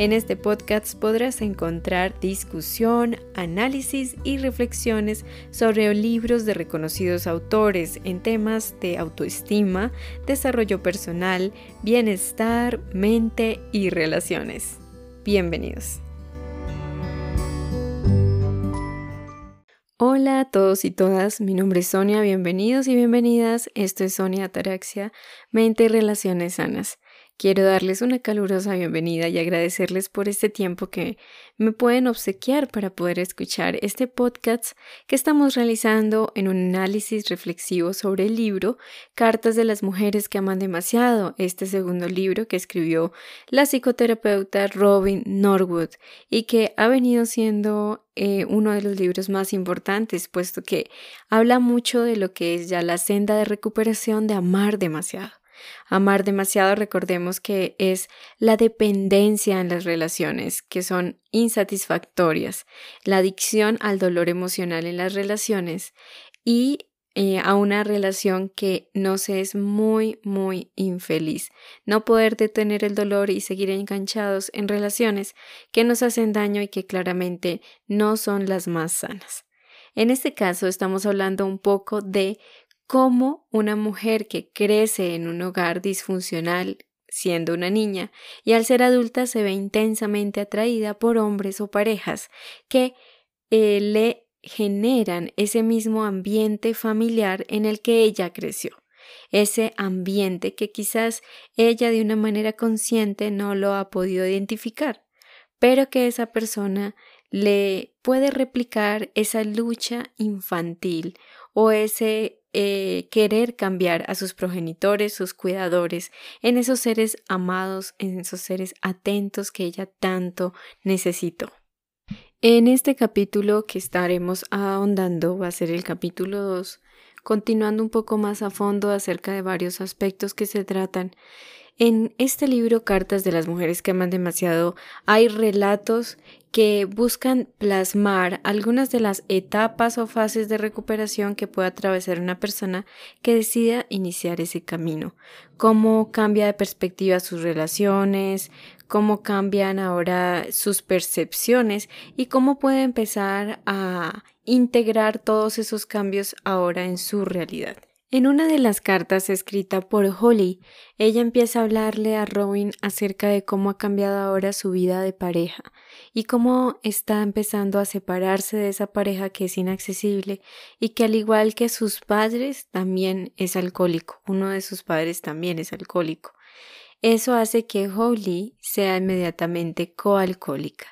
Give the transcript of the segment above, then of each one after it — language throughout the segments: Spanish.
En este podcast podrás encontrar discusión, análisis y reflexiones sobre libros de reconocidos autores en temas de autoestima, desarrollo personal, bienestar, mente y relaciones. Bienvenidos. Hola a todos y todas, mi nombre es Sonia, bienvenidos y bienvenidas. Esto es Sonia Ataraxia, Mente y Relaciones Sanas. Quiero darles una calurosa bienvenida y agradecerles por este tiempo que me pueden obsequiar para poder escuchar este podcast que estamos realizando en un análisis reflexivo sobre el libro Cartas de las Mujeres que Aman Demasiado, este segundo libro que escribió la psicoterapeuta Robin Norwood y que ha venido siendo eh, uno de los libros más importantes, puesto que habla mucho de lo que es ya la senda de recuperación de amar demasiado. Amar demasiado, recordemos que es la dependencia en las relaciones que son insatisfactorias, la adicción al dolor emocional en las relaciones y eh, a una relación que nos es muy, muy infeliz. No poder detener el dolor y seguir enganchados en relaciones que nos hacen daño y que claramente no son las más sanas. En este caso estamos hablando un poco de cómo una mujer que crece en un hogar disfuncional siendo una niña y al ser adulta se ve intensamente atraída por hombres o parejas que eh, le generan ese mismo ambiente familiar en el que ella creció, ese ambiente que quizás ella de una manera consciente no lo ha podido identificar, pero que esa persona le puede replicar esa lucha infantil o ese eh, querer cambiar a sus progenitores, sus cuidadores, en esos seres amados, en esos seres atentos que ella tanto necesitó. En este capítulo que estaremos ahondando va a ser el capítulo 2, continuando un poco más a fondo acerca de varios aspectos que se tratan. En este libro Cartas de las Mujeres que aman demasiado hay relatos que buscan plasmar algunas de las etapas o fases de recuperación que puede atravesar una persona que decida iniciar ese camino, cómo cambia de perspectiva sus relaciones, cómo cambian ahora sus percepciones y cómo puede empezar a integrar todos esos cambios ahora en su realidad. En una de las cartas escrita por Holly, ella empieza a hablarle a Robin acerca de cómo ha cambiado ahora su vida de pareja y cómo está empezando a separarse de esa pareja que es inaccesible y que al igual que sus padres también es alcohólico, uno de sus padres también es alcohólico. Eso hace que Holly sea inmediatamente coalcohólica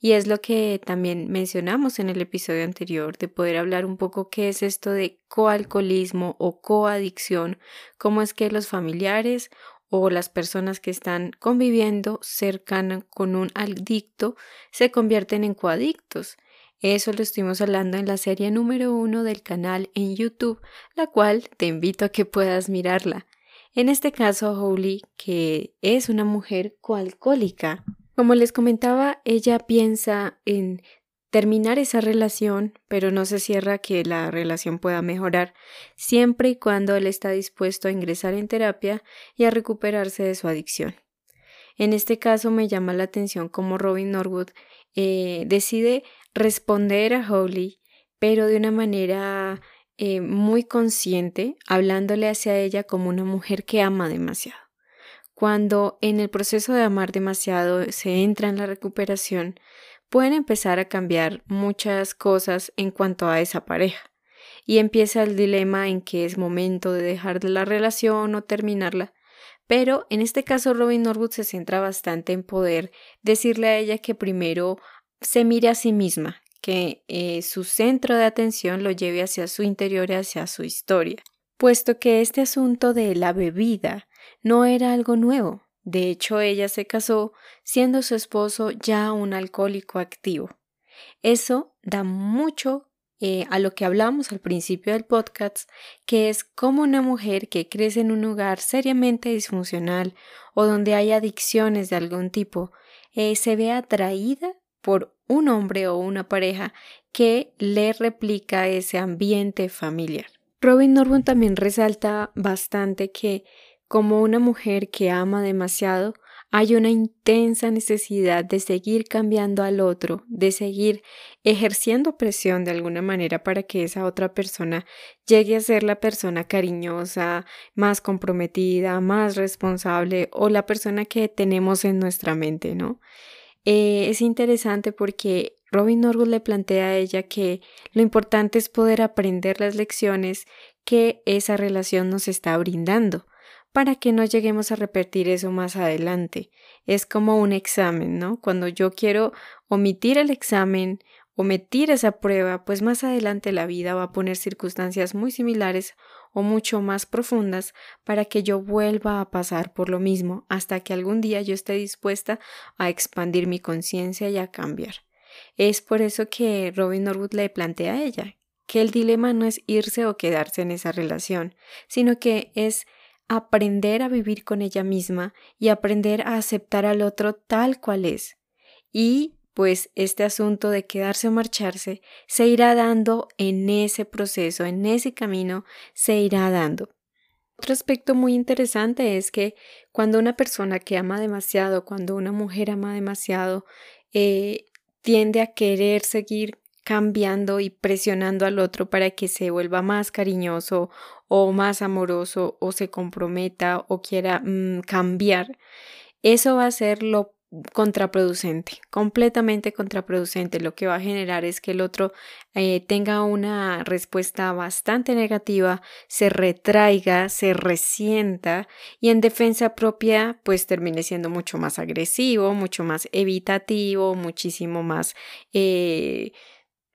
y es lo que también mencionamos en el episodio anterior, de poder hablar un poco qué es esto de coalcoholismo o coadicción, cómo es que los familiares o las personas que están conviviendo cercana con un adicto se convierten en coadictos. Eso lo estuvimos hablando en la serie número uno del canal en YouTube, la cual te invito a que puedas mirarla. En este caso, Holly, que es una mujer coalcohólica, como les comentaba, ella piensa en terminar esa relación, pero no se cierra que la relación pueda mejorar siempre y cuando él está dispuesto a ingresar en terapia y a recuperarse de su adicción. En este caso me llama la atención cómo Robin Norwood eh, decide responder a Holly, pero de una manera eh, muy consciente, hablándole hacia ella como una mujer que ama demasiado. Cuando en el proceso de amar demasiado se entra en la recuperación, pueden empezar a cambiar muchas cosas en cuanto a esa pareja. Y empieza el dilema en que es momento de dejar de la relación o terminarla. Pero en este caso Robin Norwood se centra bastante en poder decirle a ella que primero se mire a sí misma, que eh, su centro de atención lo lleve hacia su interior y hacia su historia, puesto que este asunto de la bebida no era algo nuevo. De hecho, ella se casó siendo su esposo ya un alcohólico activo. Eso da mucho eh, a lo que hablamos al principio del podcast, que es como una mujer que crece en un hogar seriamente disfuncional o donde hay adicciones de algún tipo, eh, se ve atraída por un hombre o una pareja que le replica ese ambiente familiar. Robin Norwood también resalta bastante que como una mujer que ama demasiado, hay una intensa necesidad de seguir cambiando al otro, de seguir ejerciendo presión de alguna manera para que esa otra persona llegue a ser la persona cariñosa, más comprometida, más responsable o la persona que tenemos en nuestra mente, ¿no? Eh, es interesante porque Robin Norwood le plantea a ella que lo importante es poder aprender las lecciones que esa relación nos está brindando para que no lleguemos a repetir eso más adelante. Es como un examen, ¿no? Cuando yo quiero omitir el examen, omitir esa prueba, pues más adelante la vida va a poner circunstancias muy similares o mucho más profundas para que yo vuelva a pasar por lo mismo hasta que algún día yo esté dispuesta a expandir mi conciencia y a cambiar. Es por eso que Robin Norwood le plantea a ella que el dilema no es irse o quedarse en esa relación, sino que es aprender a vivir con ella misma y aprender a aceptar al otro tal cual es. Y pues este asunto de quedarse o marcharse se irá dando en ese proceso, en ese camino, se irá dando. Otro aspecto muy interesante es que cuando una persona que ama demasiado, cuando una mujer ama demasiado, eh, tiende a querer seguir cambiando y presionando al otro para que se vuelva más cariñoso o más amoroso o se comprometa o quiera mm, cambiar, eso va a ser lo contraproducente, completamente contraproducente. Lo que va a generar es que el otro eh, tenga una respuesta bastante negativa, se retraiga, se resienta y en defensa propia pues termine siendo mucho más agresivo, mucho más evitativo, muchísimo más... Eh,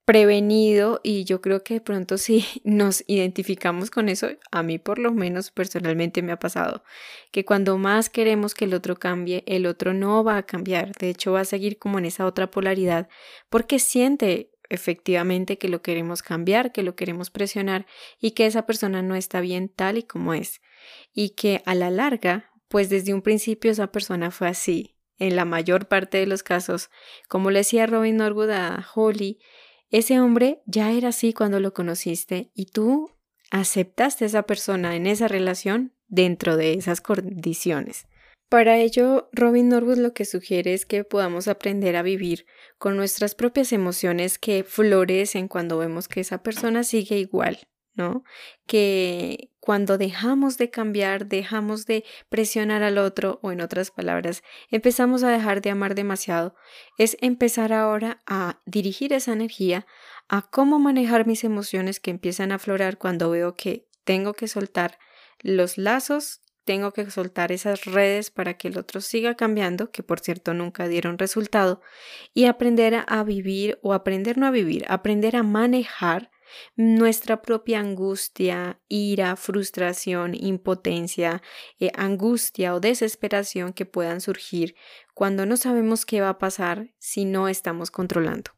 prevenido y yo creo que de pronto si nos identificamos con eso, a mí por lo menos personalmente me ha pasado, que cuando más queremos que el otro cambie, el otro no va a cambiar, de hecho va a seguir como en esa otra polaridad porque siente efectivamente que lo queremos cambiar, que lo queremos presionar y que esa persona no está bien tal y como es y que a la larga, pues desde un principio esa persona fue así. En la mayor parte de los casos, como le decía Robin Norwood a Holly, ese hombre ya era así cuando lo conociste y tú aceptaste a esa persona en esa relación dentro de esas condiciones. Para ello, Robin Norwood lo que sugiere es que podamos aprender a vivir con nuestras propias emociones que florecen cuando vemos que esa persona sigue igual, Que cuando dejamos de cambiar, dejamos de presionar al otro, o en otras palabras, empezamos a dejar de amar demasiado, es empezar ahora a dirigir esa energía a cómo manejar mis emociones que empiezan a aflorar cuando veo que tengo que soltar los lazos, tengo que soltar esas redes para que el otro siga cambiando, que por cierto nunca dieron resultado, y aprender a vivir o aprender no a vivir, aprender a manejar nuestra propia angustia, ira, frustración, impotencia, eh, angustia o desesperación que puedan surgir cuando no sabemos qué va a pasar si no estamos controlando.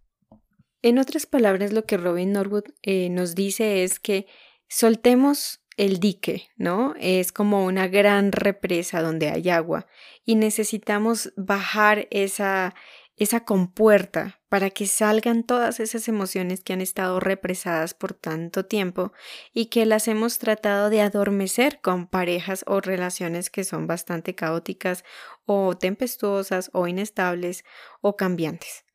En otras palabras, lo que Robin Norwood eh, nos dice es que soltemos el dique, ¿no? Es como una gran represa donde hay agua y necesitamos bajar esa, esa compuerta para que salgan todas esas emociones que han estado represadas por tanto tiempo y que las hemos tratado de adormecer con parejas o relaciones que son bastante caóticas o tempestuosas o inestables o cambiantes.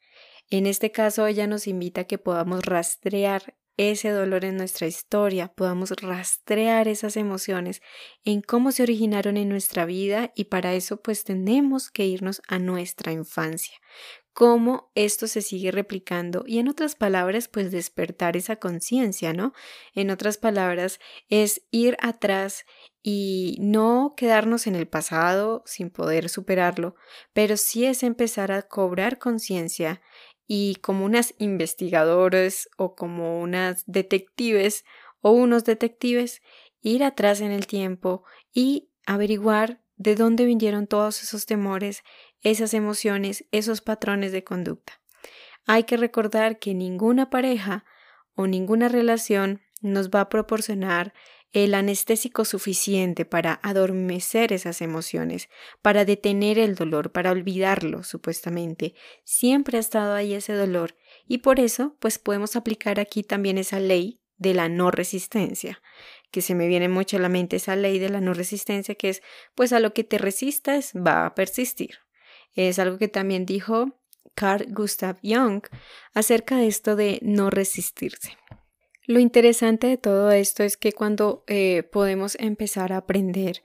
En este caso, ella nos invita a que podamos rastrear ese dolor en nuestra historia, podamos rastrear esas emociones en cómo se originaron en nuestra vida y para eso pues tenemos que irnos a nuestra infancia, cómo esto se sigue replicando y en otras palabras pues despertar esa conciencia, ¿no? En otras palabras es ir atrás y no quedarnos en el pasado sin poder superarlo, pero sí es empezar a cobrar conciencia y como unas investigadores o como unas detectives o unos detectives ir atrás en el tiempo y averiguar de dónde vinieron todos esos temores, esas emociones, esos patrones de conducta. Hay que recordar que ninguna pareja o ninguna relación nos va a proporcionar el anestésico suficiente para adormecer esas emociones, para detener el dolor, para olvidarlo, supuestamente. Siempre ha estado ahí ese dolor y por eso, pues podemos aplicar aquí también esa ley de la no resistencia, que se me viene mucho a la mente esa ley de la no resistencia, que es, pues a lo que te resistas va a persistir. Es algo que también dijo Carl Gustav Jung acerca de esto de no resistirse. Lo interesante de todo esto es que cuando eh, podemos empezar a aprender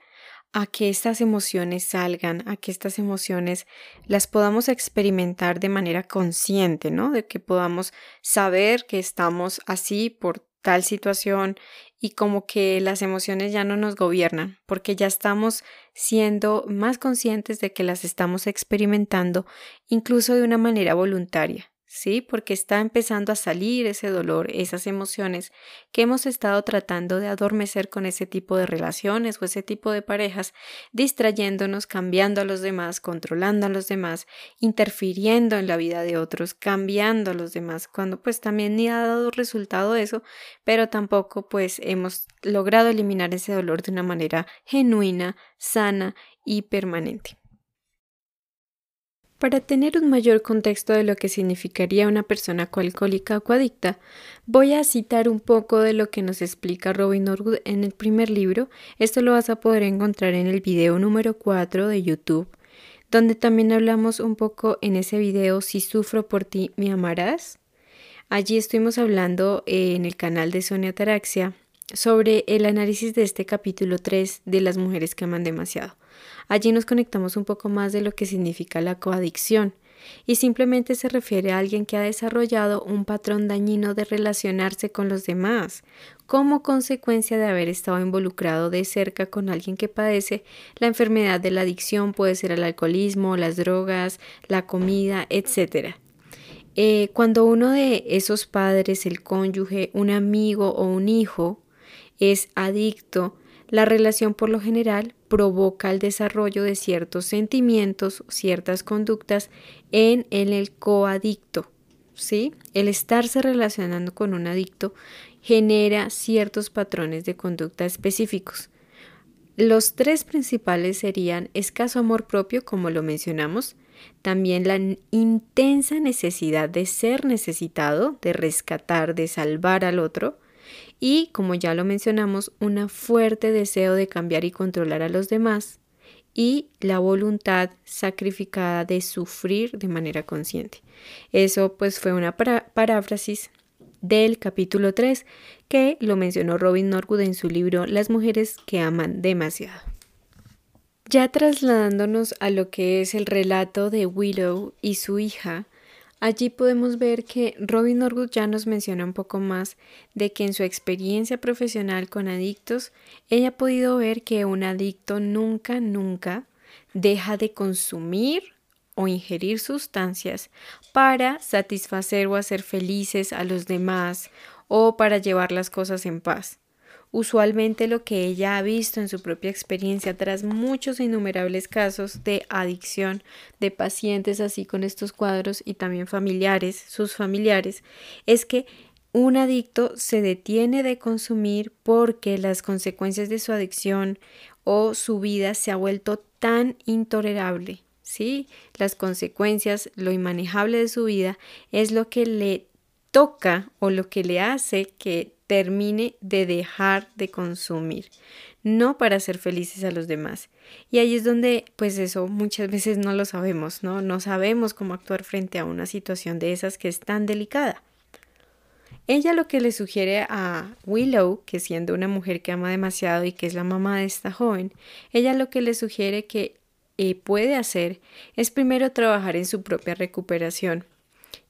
a que estas emociones salgan, a que estas emociones las podamos experimentar de manera consciente, ¿no? De que podamos saber que estamos así por tal situación y como que las emociones ya no nos gobiernan, porque ya estamos siendo más conscientes de que las estamos experimentando incluso de una manera voluntaria. ¿Sí? Porque está empezando a salir ese dolor, esas emociones que hemos estado tratando de adormecer con ese tipo de relaciones o ese tipo de parejas, distrayéndonos, cambiando a los demás, controlando a los demás, interfiriendo en la vida de otros, cambiando a los demás, cuando pues también ni ha dado resultado eso, pero tampoco pues hemos logrado eliminar ese dolor de una manera genuina, sana y permanente. Para tener un mayor contexto de lo que significaría una persona coalcohólica o coadicta, voy a citar un poco de lo que nos explica Robin Norwood en el primer libro. Esto lo vas a poder encontrar en el video número 4 de YouTube, donde también hablamos un poco en ese video Si sufro por ti, me amarás. Allí estuvimos hablando en el canal de Sonia Taraxia sobre el análisis de este capítulo 3 de las mujeres que aman demasiado. Allí nos conectamos un poco más de lo que significa la coadicción y simplemente se refiere a alguien que ha desarrollado un patrón dañino de relacionarse con los demás, como consecuencia de haber estado involucrado de cerca con alguien que padece la enfermedad de la adicción, puede ser el alcoholismo, las drogas, la comida, etc. Eh, cuando uno de esos padres, el cónyuge, un amigo o un hijo es adicto, la relación por lo general provoca el desarrollo de ciertos sentimientos, ciertas conductas en, el coadicto. ¿sí? El estarse relacionando con un adicto genera ciertos patrones de conducta específicos. Los tres principales serían escaso amor propio, como lo mencionamos, también la intensa necesidad de ser necesitado, de rescatar, de salvar al otro, y, como ya lo mencionamos, un fuerte deseo de cambiar y controlar a los demás y la voluntad sacrificada de sufrir de manera consciente. Eso pues fue una paráfrasis del capítulo 3 que lo mencionó Robin Norwood en su libro Las mujeres que aman demasiado. Ya trasladándonos a lo que es el relato de Willow y su hija, Allí podemos ver que Robin Norwood ya nos menciona un poco más de que en su experiencia profesional con adictos, ella ha podido ver que un adicto nunca, nunca deja de consumir o ingerir sustancias para satisfacer o hacer felices a los demás o para llevar las cosas en paz. Usualmente lo que ella ha visto en su propia experiencia tras muchos e innumerables casos de adicción de pacientes así con estos cuadros y también familiares, sus familiares, es que un adicto se detiene de consumir porque las consecuencias de su adicción o su vida se ha vuelto tan intolerable, ¿sí? Las consecuencias, lo inmanejable de su vida es lo que le toca o lo que le hace que termine de dejar de consumir, no para ser felices a los demás. Y ahí es donde, pues eso muchas veces no lo sabemos, ¿no? No sabemos cómo actuar frente a una situación de esas que es tan delicada. Ella lo que le sugiere a Willow, que siendo una mujer que ama demasiado y que es la mamá de esta joven, ella lo que le sugiere que eh, puede hacer es primero trabajar en su propia recuperación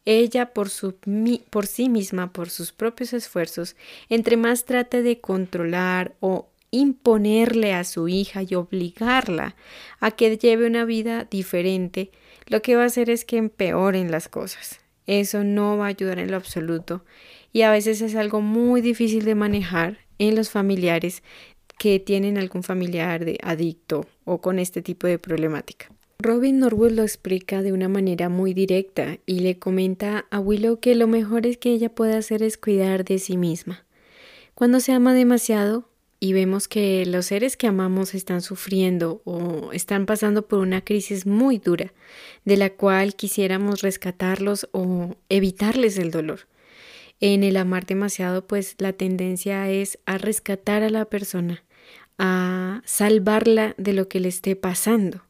ella por, su, por sí misma, por sus propios esfuerzos, entre más trate de controlar o imponerle a su hija y obligarla a que lleve una vida diferente, lo que va a hacer es que empeoren las cosas. Eso no va a ayudar en lo absoluto y a veces es algo muy difícil de manejar en los familiares que tienen algún familiar de adicto o con este tipo de problemática. Robin Norwood lo explica de una manera muy directa y le comenta a Willow que lo mejor es que ella puede hacer es cuidar de sí misma. Cuando se ama demasiado y vemos que los seres que amamos están sufriendo o están pasando por una crisis muy dura, de la cual quisiéramos rescatarlos o evitarles el dolor. En el amar demasiado, pues la tendencia es a rescatar a la persona, a salvarla de lo que le esté pasando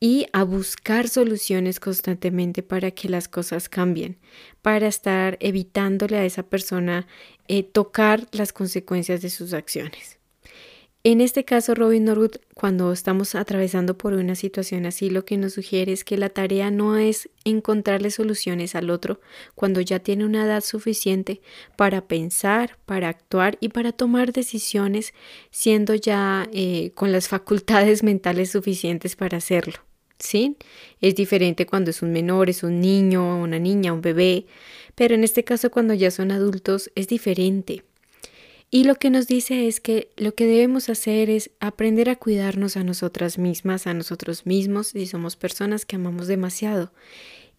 y a buscar soluciones constantemente para que las cosas cambien, para estar evitándole a esa persona eh, tocar las consecuencias de sus acciones. En este caso, Robin Norwood, cuando estamos atravesando por una situación así, lo que nos sugiere es que la tarea no es encontrarle soluciones al otro cuando ya tiene una edad suficiente para pensar, para actuar y para tomar decisiones, siendo ya eh, con las facultades mentales suficientes para hacerlo. ¿Sí? Es diferente cuando es un menor, es un niño, una niña, un bebé, pero en este caso cuando ya son adultos es diferente. Y lo que nos dice es que lo que debemos hacer es aprender a cuidarnos a nosotras mismas, a nosotros mismos, si somos personas que amamos demasiado.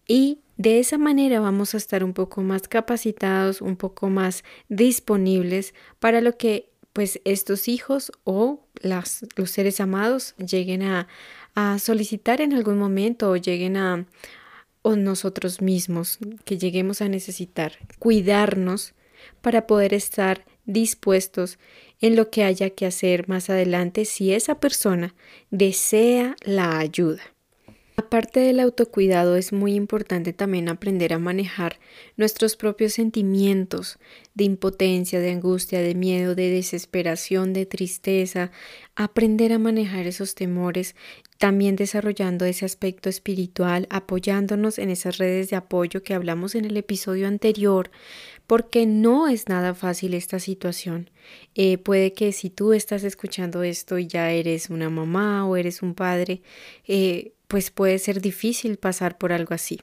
Y de esa manera vamos a estar un poco más capacitados, un poco más disponibles para lo que pues estos hijos o los seres amados lleguen a, a solicitar en algún momento o lleguen a o nosotros mismos que lleguemos a necesitar cuidarnos para poder estar dispuestos en lo que haya que hacer más adelante si esa persona desea la ayuda. Aparte del autocuidado es muy importante también aprender a manejar nuestros propios sentimientos de impotencia, de angustia, de miedo, de desesperación, de tristeza, aprender a manejar esos temores, también desarrollando ese aspecto espiritual, apoyándonos en esas redes de apoyo que hablamos en el episodio anterior, porque no es nada fácil esta situación. Eh, puede que si tú estás escuchando esto y ya eres una mamá o eres un padre, eh, pues puede ser difícil pasar por algo así.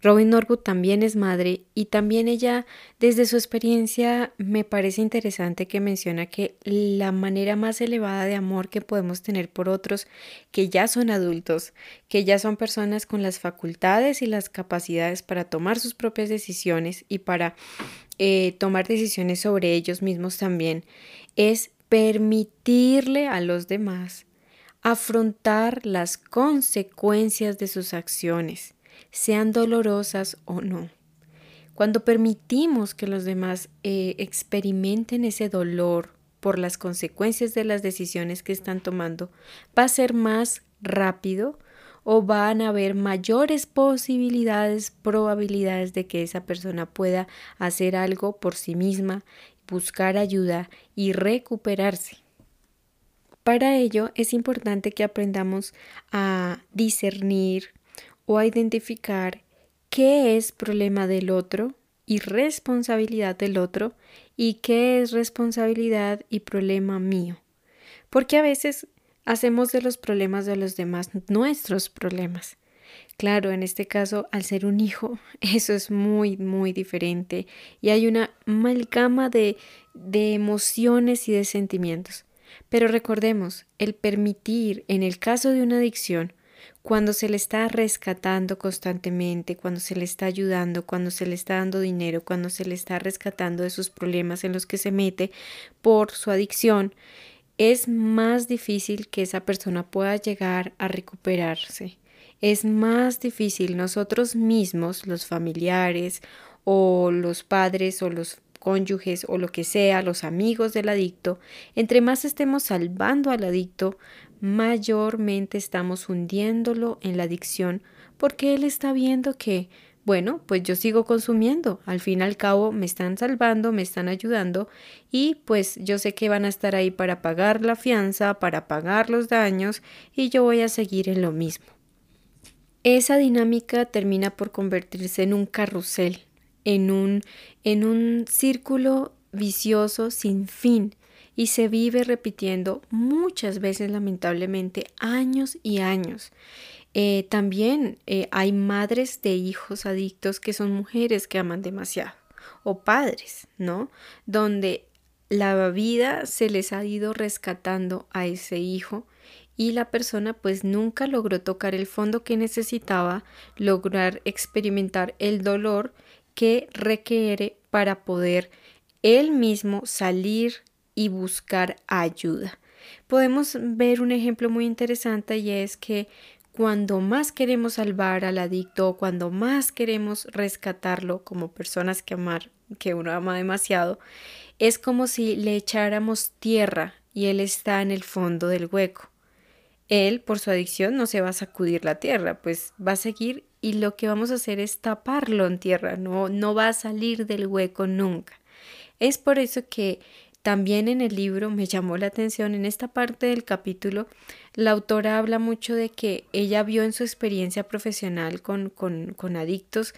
Robin Norwood también es madre y también ella, desde su experiencia, me parece interesante que menciona que la manera más elevada de amor que podemos tener por otros que ya son adultos, que ya son personas con las facultades y las capacidades para tomar sus propias decisiones y para eh, tomar decisiones sobre ellos mismos también, es permitirle a los demás afrontar las consecuencias de sus acciones sean dolorosas o no. Cuando permitimos que los demás eh, experimenten ese dolor por las consecuencias de las decisiones que están tomando, va a ser más rápido o van a haber mayores posibilidades, probabilidades de que esa persona pueda hacer algo por sí misma, buscar ayuda y recuperarse. Para ello es importante que aprendamos a discernir, o a identificar qué es problema del otro y responsabilidad del otro y qué es responsabilidad y problema mío. Porque a veces hacemos de los problemas de los demás nuestros problemas. Claro, en este caso, al ser un hijo, eso es muy, muy diferente y hay una amalgama de, de emociones y de sentimientos. Pero recordemos, el permitir, en el caso de una adicción, cuando se le está rescatando constantemente, cuando se le está ayudando, cuando se le está dando dinero, cuando se le está rescatando de sus problemas en los que se mete por su adicción, es más difícil que esa persona pueda llegar a recuperarse. Es más difícil nosotros mismos, los familiares o los padres o los cónyuges o lo que sea, los amigos del adicto, entre más estemos salvando al adicto, mayormente estamos hundiéndolo en la adicción porque él está viendo que, bueno, pues yo sigo consumiendo, al fin y al cabo me están salvando, me están ayudando y pues yo sé que van a estar ahí para pagar la fianza, para pagar los daños y yo voy a seguir en lo mismo. Esa dinámica termina por convertirse en un carrusel, en un, en un círculo vicioso sin fin y se vive repitiendo muchas veces lamentablemente años y años. Eh, también eh, hay madres de hijos adictos que son mujeres que aman demasiado o padres, ¿no? Donde la vida se les ha ido rescatando a ese hijo y la persona pues nunca logró tocar el fondo que necesitaba, lograr experimentar el dolor que requiere para poder él mismo salir y buscar ayuda. Podemos ver un ejemplo muy interesante y es que cuando más queremos salvar al adicto, cuando más queremos rescatarlo como personas que amar que uno ama demasiado, es como si le echáramos tierra y él está en el fondo del hueco. Él, por su adicción, no se va a sacudir la tierra, pues va a seguir y lo que vamos a hacer es taparlo en tierra, no, no va a salir del hueco nunca. Es por eso que también en el libro me llamó la atención, en esta parte del capítulo, la autora habla mucho de que ella vio en su experiencia profesional con, con, con adictos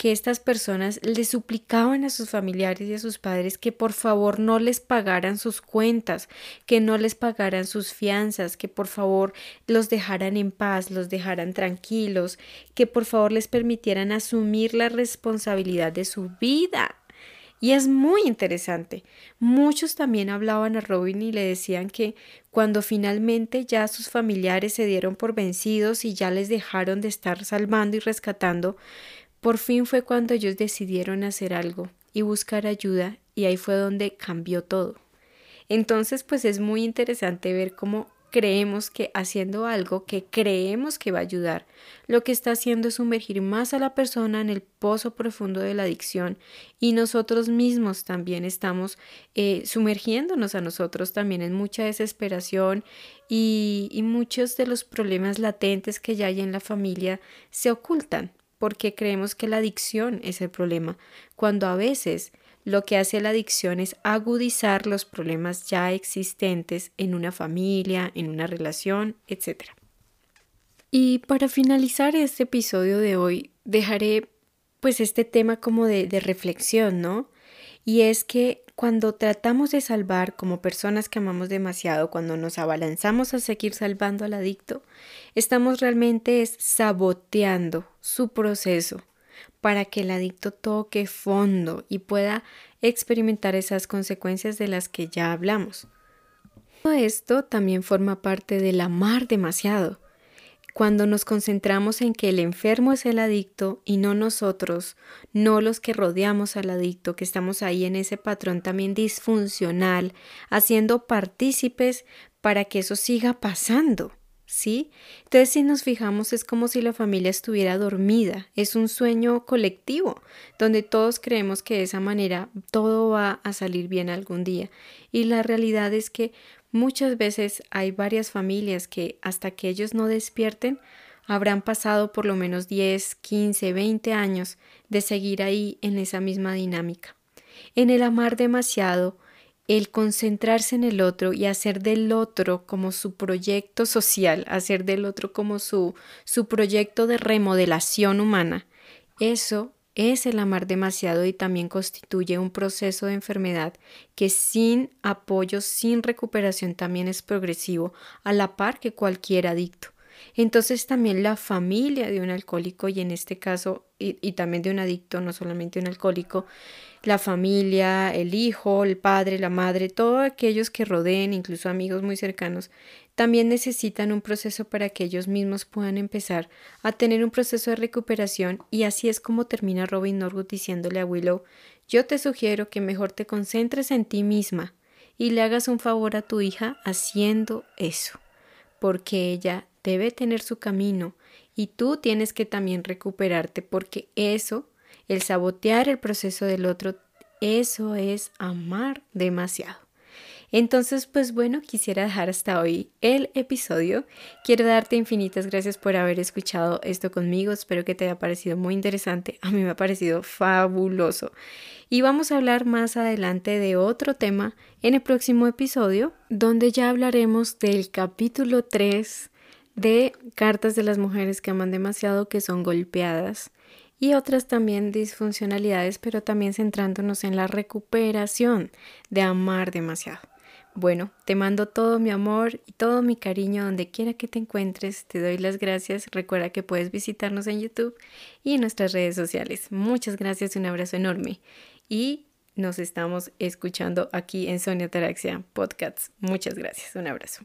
que estas personas le suplicaban a sus familiares y a sus padres que por favor no les pagaran sus cuentas, que no les pagaran sus fianzas, que por favor los dejaran en paz, los dejaran tranquilos, que por favor les permitieran asumir la responsabilidad de su vida. Y es muy interesante. Muchos también hablaban a Robin y le decían que cuando finalmente ya sus familiares se dieron por vencidos y ya les dejaron de estar salvando y rescatando, por fin fue cuando ellos decidieron hacer algo y buscar ayuda y ahí fue donde cambió todo. Entonces, pues es muy interesante ver cómo creemos que haciendo algo que creemos que va a ayudar, lo que está haciendo es sumergir más a la persona en el pozo profundo de la adicción y nosotros mismos también estamos eh, sumergiéndonos a nosotros también en mucha desesperación y, y muchos de los problemas latentes que ya hay en la familia se ocultan porque creemos que la adicción es el problema, cuando a veces lo que hace la adicción es agudizar los problemas ya existentes en una familia, en una relación, etc. Y para finalizar este episodio de hoy, dejaré pues este tema como de, de reflexión, ¿no? Y es que cuando tratamos de salvar como personas que amamos demasiado, cuando nos abalanzamos a seguir salvando al adicto, estamos realmente saboteando su proceso para que el adicto toque fondo y pueda experimentar esas consecuencias de las que ya hablamos. Todo esto también forma parte del amar demasiado, cuando nos concentramos en que el enfermo es el adicto y no nosotros, no los que rodeamos al adicto, que estamos ahí en ese patrón también disfuncional, haciendo partícipes para que eso siga pasando. ¿Sí? Entonces, si nos fijamos, es como si la familia estuviera dormida, es un sueño colectivo, donde todos creemos que de esa manera todo va a salir bien algún día. Y la realidad es que Muchas veces hay varias familias que hasta que ellos no despierten habrán pasado por lo menos 10, 15, 20 años de seguir ahí en esa misma dinámica. En el amar demasiado, el concentrarse en el otro y hacer del otro como su proyecto social, hacer del otro como su, su proyecto de remodelación humana, eso es el amar demasiado y también constituye un proceso de enfermedad que sin apoyo, sin recuperación también es progresivo, a la par que cualquier adicto. Entonces también la familia de un alcohólico y en este caso y, también de un adicto, no solamente un alcohólico, la familia, el hijo, el padre, la madre, todos aquellos que rodeen, incluso amigos muy cercanos, también necesitan un proceso para que ellos mismos puedan empezar a tener un proceso de recuperación. Y así es como termina Robin Norwood diciéndole a Willow, yo te sugiero que mejor te concentres en ti misma y le hagas un favor a tu hija haciendo eso, porque ella debe tener su camino y tú tienes que también recuperarte porque eso el sabotear el proceso del otro, eso es amar demasiado. Entonces, pues bueno, quisiera dejar hasta hoy el episodio. Quiero darte infinitas gracias por haber escuchado esto conmigo. Espero que te haya parecido muy interesante. A mí me ha parecido fabuloso. Y vamos a hablar más adelante de otro tema en el próximo episodio, donde ya hablaremos del capítulo 3 de Cartas de las Mujeres que aman demasiado, que son golpeadas y otras también disfuncionalidades, pero también centrándonos en la recuperación de amar demasiado. Bueno, te mando todo mi amor y todo mi cariño donde quiera que te encuentres. Te doy las gracias. Recuerda que puedes visitarnos en YouTube y en nuestras redes sociales. Muchas gracias, un abrazo enorme. Y nos estamos escuchando aquí en Sonia Taraxia Podcasts. Muchas gracias, un abrazo.